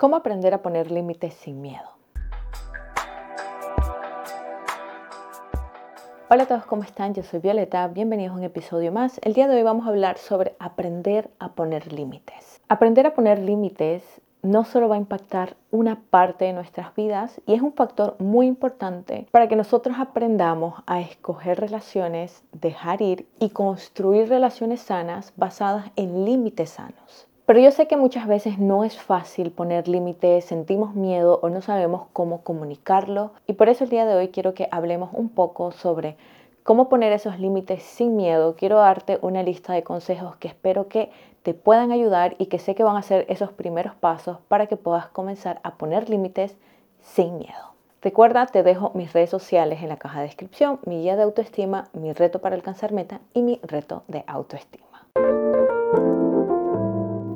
¿Cómo aprender a poner límites sin miedo? Hola a todos, ¿cómo están? Yo soy Violeta, bienvenidos a un episodio más. El día de hoy vamos a hablar sobre aprender a poner límites. Aprender a poner límites no solo va a impactar una parte de nuestras vidas y es un factor muy importante para que nosotros aprendamos a escoger relaciones, dejar ir y construir relaciones sanas basadas en límites sanos. Pero yo sé que muchas veces no es fácil poner límites, sentimos miedo o no sabemos cómo comunicarlo. Y por eso el día de hoy quiero que hablemos un poco sobre cómo poner esos límites sin miedo. Quiero darte una lista de consejos que espero que te puedan ayudar y que sé que van a ser esos primeros pasos para que puedas comenzar a poner límites sin miedo. Recuerda, te dejo mis redes sociales en la caja de descripción, mi guía de autoestima, mi reto para alcanzar meta y mi reto de autoestima.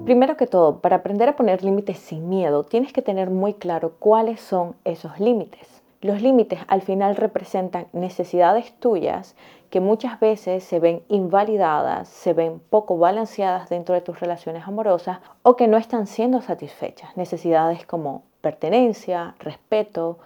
Primero que todo, para aprender a poner límites sin miedo, tienes que tener muy claro cuáles son esos límites. Los límites al final representan necesidades tuyas que muchas veces se ven invalidadas, se ven poco balanceadas dentro de tus relaciones amorosas o que no están siendo satisfechas. Necesidades como pertenencia, respeto,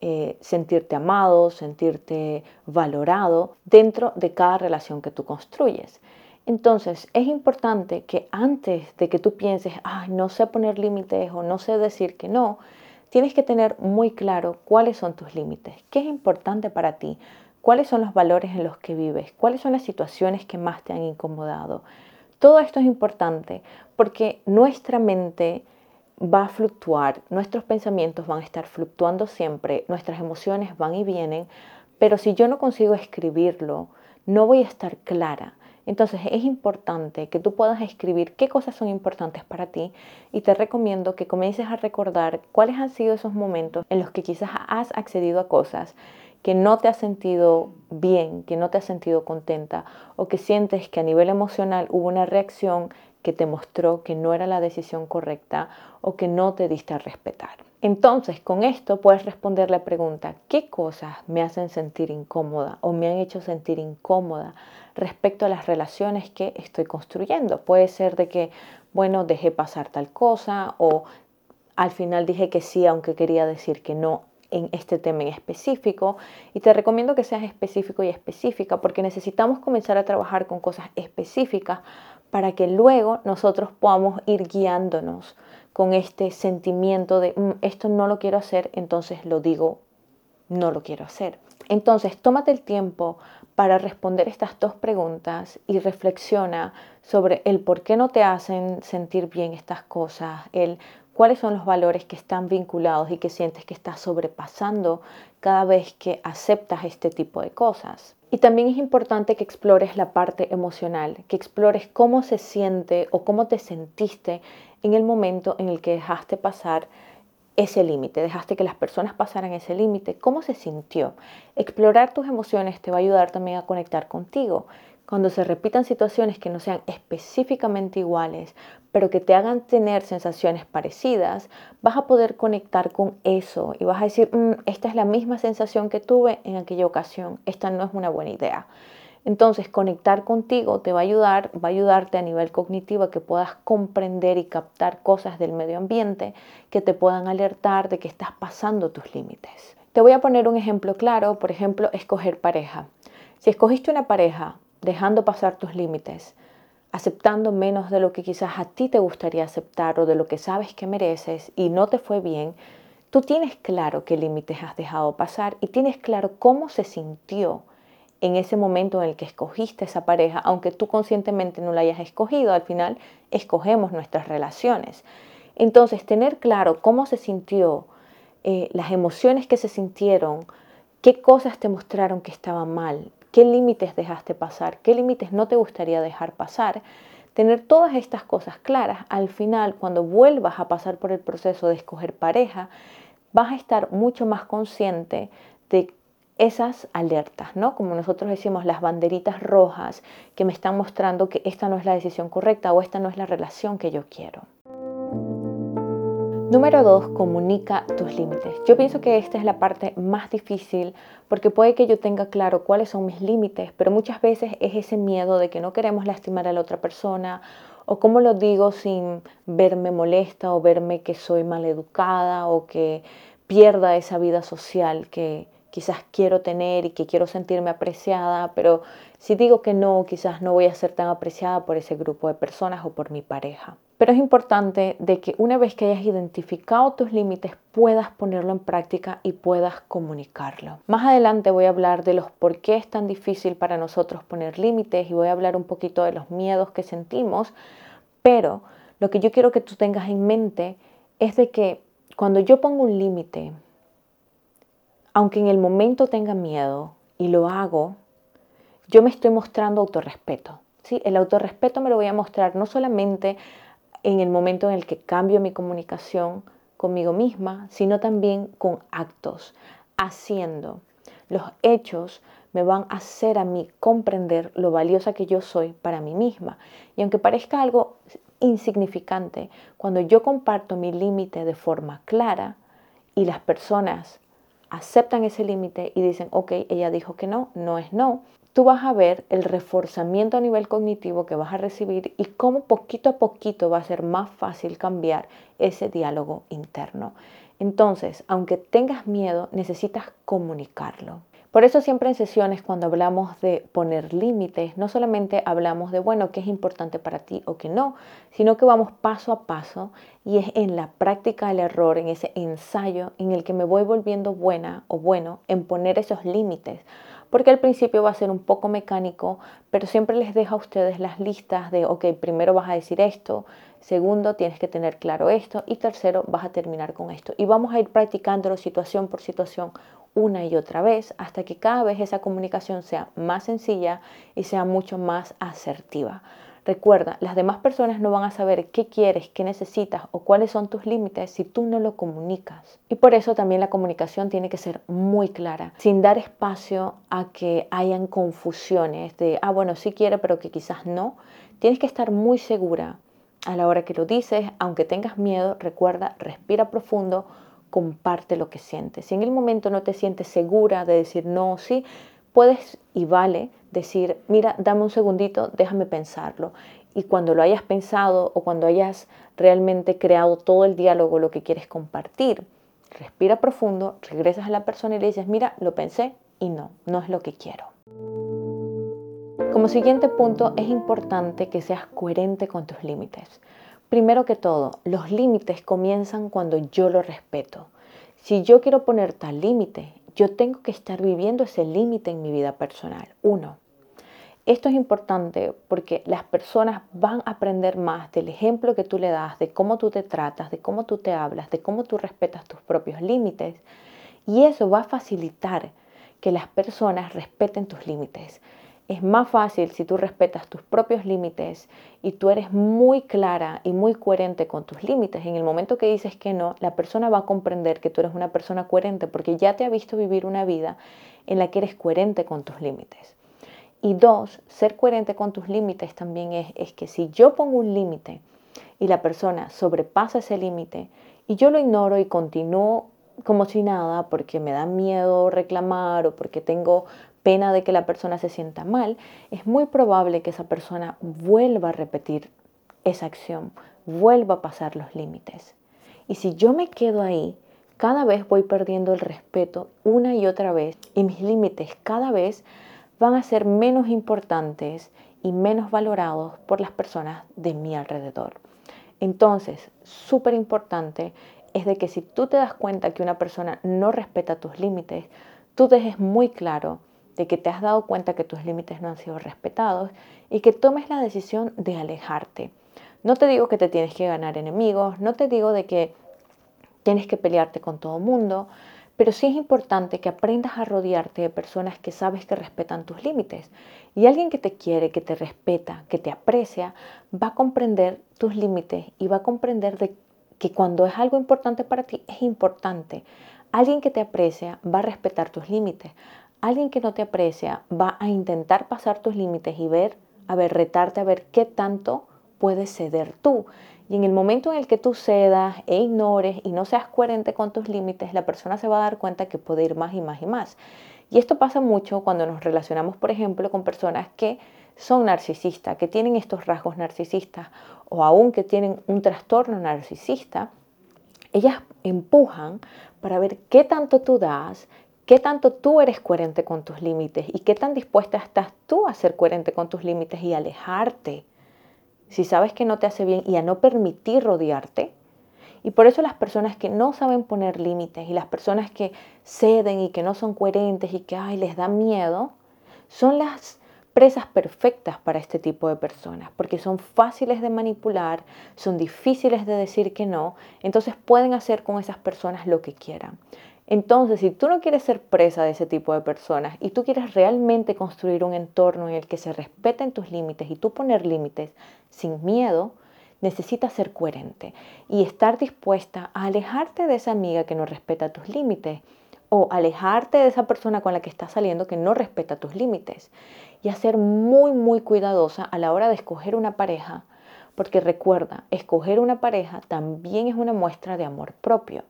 eh, sentirte amado, sentirte valorado dentro de cada relación que tú construyes. Entonces, es importante que antes de que tú pienses, ay, no sé poner límites o no sé decir que no, tienes que tener muy claro cuáles son tus límites, qué es importante para ti, cuáles son los valores en los que vives, cuáles son las situaciones que más te han incomodado. Todo esto es importante porque nuestra mente va a fluctuar, nuestros pensamientos van a estar fluctuando siempre, nuestras emociones van y vienen, pero si yo no consigo escribirlo, no voy a estar clara entonces es importante que tú puedas escribir qué cosas son importantes para ti y te recomiendo que comiences a recordar cuáles han sido esos momentos en los que quizás has accedido a cosas que no te has sentido bien, que no te has sentido contenta o que sientes que a nivel emocional hubo una reacción que te mostró que no era la decisión correcta o que no te diste a respetar. Entonces, con esto puedes responder la pregunta, ¿qué cosas me hacen sentir incómoda o me han hecho sentir incómoda respecto a las relaciones que estoy construyendo? Puede ser de que, bueno, dejé pasar tal cosa o al final dije que sí aunque quería decir que no en este tema en específico y te recomiendo que seas específico y específica porque necesitamos comenzar a trabajar con cosas específicas para que luego nosotros podamos ir guiándonos con este sentimiento de mm, esto no lo quiero hacer, entonces lo digo, no lo quiero hacer. Entonces, tómate el tiempo para responder estas dos preguntas y reflexiona sobre el por qué no te hacen sentir bien estas cosas, el cuáles son los valores que están vinculados y que sientes que estás sobrepasando cada vez que aceptas este tipo de cosas. Y también es importante que explores la parte emocional, que explores cómo se siente o cómo te sentiste en el momento en el que dejaste pasar ese límite, dejaste que las personas pasaran ese límite, cómo se sintió. Explorar tus emociones te va a ayudar también a conectar contigo. Cuando se repitan situaciones que no sean específicamente iguales, pero que te hagan tener sensaciones parecidas, vas a poder conectar con eso y vas a decir, mm, esta es la misma sensación que tuve en aquella ocasión, esta no es una buena idea. Entonces, conectar contigo te va a ayudar, va a ayudarte a nivel cognitivo a que puedas comprender y captar cosas del medio ambiente que te puedan alertar de que estás pasando tus límites. Te voy a poner un ejemplo claro, por ejemplo, escoger pareja. Si escogiste una pareja dejando pasar tus límites, aceptando menos de lo que quizás a ti te gustaría aceptar o de lo que sabes que mereces y no te fue bien, tú tienes claro qué límites has dejado pasar y tienes claro cómo se sintió en ese momento en el que escogiste esa pareja, aunque tú conscientemente no la hayas escogido, al final escogemos nuestras relaciones. Entonces, tener claro cómo se sintió, eh, las emociones que se sintieron, qué cosas te mostraron que estaban mal, qué límites dejaste pasar, qué límites no te gustaría dejar pasar. Tener todas estas cosas claras, al final, cuando vuelvas a pasar por el proceso de escoger pareja, vas a estar mucho más consciente de esas alertas, ¿no? Como nosotros decimos, las banderitas rojas que me están mostrando que esta no es la decisión correcta o esta no es la relación que yo quiero. Número dos, comunica tus límites. Yo pienso que esta es la parte más difícil porque puede que yo tenga claro cuáles son mis límites, pero muchas veces es ese miedo de que no queremos lastimar a la otra persona o cómo lo digo sin verme molesta o verme que soy maleducada o que pierda esa vida social que quizás quiero tener y que quiero sentirme apreciada, pero si digo que no, quizás no voy a ser tan apreciada por ese grupo de personas o por mi pareja. Pero es importante de que una vez que hayas identificado tus límites puedas ponerlo en práctica y puedas comunicarlo. Más adelante voy a hablar de los por qué es tan difícil para nosotros poner límites y voy a hablar un poquito de los miedos que sentimos, pero lo que yo quiero que tú tengas en mente es de que cuando yo pongo un límite, aunque en el momento tenga miedo y lo hago, yo me estoy mostrando autorrespeto. ¿sí? El autorrespeto me lo voy a mostrar no solamente en el momento en el que cambio mi comunicación conmigo misma, sino también con actos, haciendo. Los hechos me van a hacer a mí comprender lo valiosa que yo soy para mí misma. Y aunque parezca algo insignificante, cuando yo comparto mi límite de forma clara y las personas aceptan ese límite y dicen, ok, ella dijo que no, no es no, tú vas a ver el reforzamiento a nivel cognitivo que vas a recibir y cómo poquito a poquito va a ser más fácil cambiar ese diálogo interno. Entonces, aunque tengas miedo, necesitas comunicarlo. Por eso siempre en sesiones cuando hablamos de poner límites, no solamente hablamos de, bueno, qué es importante para ti o qué no, sino que vamos paso a paso y es en la práctica del error, en ese ensayo en el que me voy volviendo buena o bueno en poner esos límites. Porque al principio va a ser un poco mecánico, pero siempre les dejo a ustedes las listas de, ok, primero vas a decir esto, segundo tienes que tener claro esto y tercero vas a terminar con esto. Y vamos a ir practicándolo situación por situación una y otra vez hasta que cada vez esa comunicación sea más sencilla y sea mucho más asertiva. Recuerda, las demás personas no van a saber qué quieres, qué necesitas o cuáles son tus límites si tú no lo comunicas. Y por eso también la comunicación tiene que ser muy clara, sin dar espacio a que hayan confusiones de, ah, bueno, sí quiere, pero que quizás no. Tienes que estar muy segura a la hora que lo dices, aunque tengas miedo, recuerda, respira profundo, comparte lo que sientes. Si en el momento no te sientes segura de decir no, sí, puedes y vale decir, mira, dame un segundito, déjame pensarlo. Y cuando lo hayas pensado o cuando hayas realmente creado todo el diálogo, lo que quieres compartir, respira profundo, regresas a la persona y le dices, mira, lo pensé y no, no es lo que quiero. Como siguiente punto, es importante que seas coherente con tus límites. Primero que todo, los límites comienzan cuando yo lo respeto. Si yo quiero poner tal límite, yo tengo que estar viviendo ese límite en mi vida personal. Uno, esto es importante porque las personas van a aprender más del ejemplo que tú le das, de cómo tú te tratas, de cómo tú te hablas, de cómo tú respetas tus propios límites. Y eso va a facilitar que las personas respeten tus límites. Es más fácil si tú respetas tus propios límites y tú eres muy clara y muy coherente con tus límites. En el momento que dices que no, la persona va a comprender que tú eres una persona coherente porque ya te ha visto vivir una vida en la que eres coherente con tus límites. Y dos, ser coherente con tus límites también es, es que si yo pongo un límite y la persona sobrepasa ese límite y yo lo ignoro y continúo como si nada porque me da miedo reclamar o porque tengo pena de que la persona se sienta mal, es muy probable que esa persona vuelva a repetir esa acción, vuelva a pasar los límites. Y si yo me quedo ahí, cada vez voy perdiendo el respeto una y otra vez y mis límites cada vez van a ser menos importantes y menos valorados por las personas de mi alrededor. Entonces, súper importante es de que si tú te das cuenta que una persona no respeta tus límites, tú dejes muy claro de que te has dado cuenta que tus límites no han sido respetados y que tomes la decisión de alejarte. No te digo que te tienes que ganar enemigos, no te digo de que tienes que pelearte con todo el mundo, pero sí es importante que aprendas a rodearte de personas que sabes que respetan tus límites. Y alguien que te quiere, que te respeta, que te aprecia, va a comprender tus límites y va a comprender de que cuando es algo importante para ti, es importante. Alguien que te aprecia va a respetar tus límites. Alguien que no te aprecia va a intentar pasar tus límites y ver, a ver, retarte a ver qué tanto puedes ceder tú. Y en el momento en el que tú cedas e ignores y no seas coherente con tus límites, la persona se va a dar cuenta que puede ir más y más y más. Y esto pasa mucho cuando nos relacionamos, por ejemplo, con personas que son narcisistas, que tienen estos rasgos narcisistas o aún que tienen un trastorno narcisista, ellas empujan para ver qué tanto tú das, qué tanto tú eres coherente con tus límites y qué tan dispuesta estás tú a ser coherente con tus límites y alejarte si sabes que no te hace bien y a no permitir rodearte. Y por eso las personas que no saben poner límites y las personas que ceden y que no son coherentes y que ay, les da miedo, son las presas perfectas para este tipo de personas, porque son fáciles de manipular, son difíciles de decir que no, entonces pueden hacer con esas personas lo que quieran. Entonces, si tú no quieres ser presa de ese tipo de personas y tú quieres realmente construir un entorno en el que se respeten tus límites y tú poner límites sin miedo, necesitas ser coherente y estar dispuesta a alejarte de esa amiga que no respeta tus límites o alejarte de esa persona con la que estás saliendo que no respeta tus límites y a ser muy, muy cuidadosa a la hora de escoger una pareja, porque recuerda, escoger una pareja también es una muestra de amor propio.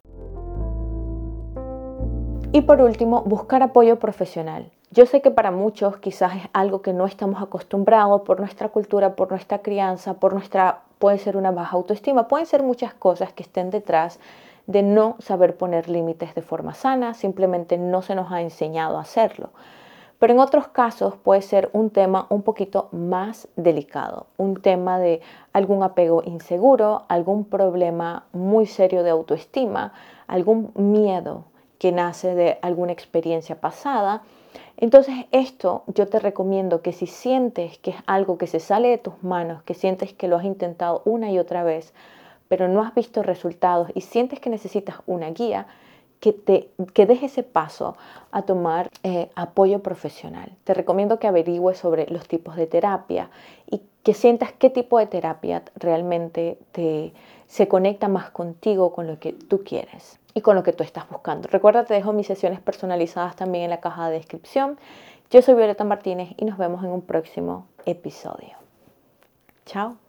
Y por último, buscar apoyo profesional. Yo sé que para muchos quizás es algo que no estamos acostumbrados por nuestra cultura, por nuestra crianza, por nuestra, puede ser una baja autoestima, pueden ser muchas cosas que estén detrás de no saber poner límites de forma sana, simplemente no se nos ha enseñado a hacerlo. Pero en otros casos puede ser un tema un poquito más delicado, un tema de algún apego inseguro, algún problema muy serio de autoestima, algún miedo que nace de alguna experiencia pasada. Entonces esto yo te recomiendo que si sientes que es algo que se sale de tus manos, que sientes que lo has intentado una y otra vez, pero no has visto resultados y sientes que necesitas una guía, que, te, que deje ese paso a tomar eh, apoyo profesional. Te recomiendo que averigües sobre los tipos de terapia y que sientas qué tipo de terapia realmente te, se conecta más contigo con lo que tú quieres y con lo que tú estás buscando. Recuerda, te dejo mis sesiones personalizadas también en la caja de descripción. Yo soy Violeta Martínez y nos vemos en un próximo episodio. Chao.